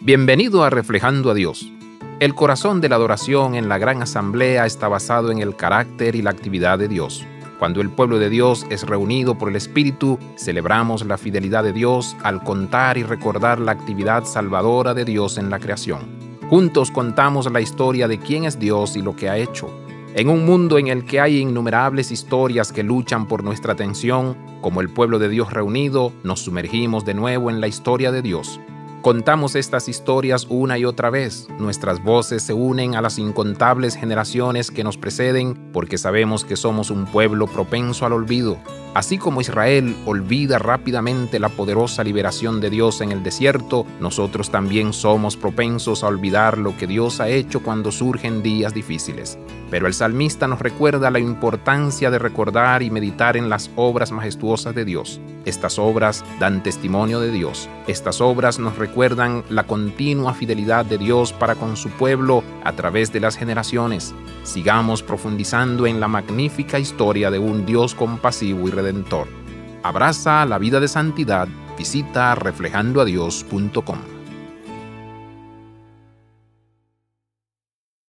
Bienvenido a Reflejando a Dios. El corazón de la adoración en la gran asamblea está basado en el carácter y la actividad de Dios. Cuando el pueblo de Dios es reunido por el Espíritu, celebramos la fidelidad de Dios al contar y recordar la actividad salvadora de Dios en la creación. Juntos contamos la historia de quién es Dios y lo que ha hecho. En un mundo en el que hay innumerables historias que luchan por nuestra atención, como el pueblo de Dios reunido, nos sumergimos de nuevo en la historia de Dios. Contamos estas historias una y otra vez. Nuestras voces se unen a las incontables generaciones que nos preceden porque sabemos que somos un pueblo propenso al olvido. Así como Israel olvida rápidamente la poderosa liberación de Dios en el desierto, nosotros también somos propensos a olvidar lo que Dios ha hecho cuando surgen días difíciles. Pero el salmista nos recuerda la importancia de recordar y meditar en las obras majestuosas de Dios. Estas obras dan testimonio de Dios. Estas obras nos recuerdan la continua fidelidad de Dios para con su pueblo a través de las generaciones. Sigamos profundizando en la magnífica historia de un Dios compasivo y redentor. Abraza la vida de santidad. Visita reflejandoadios.com.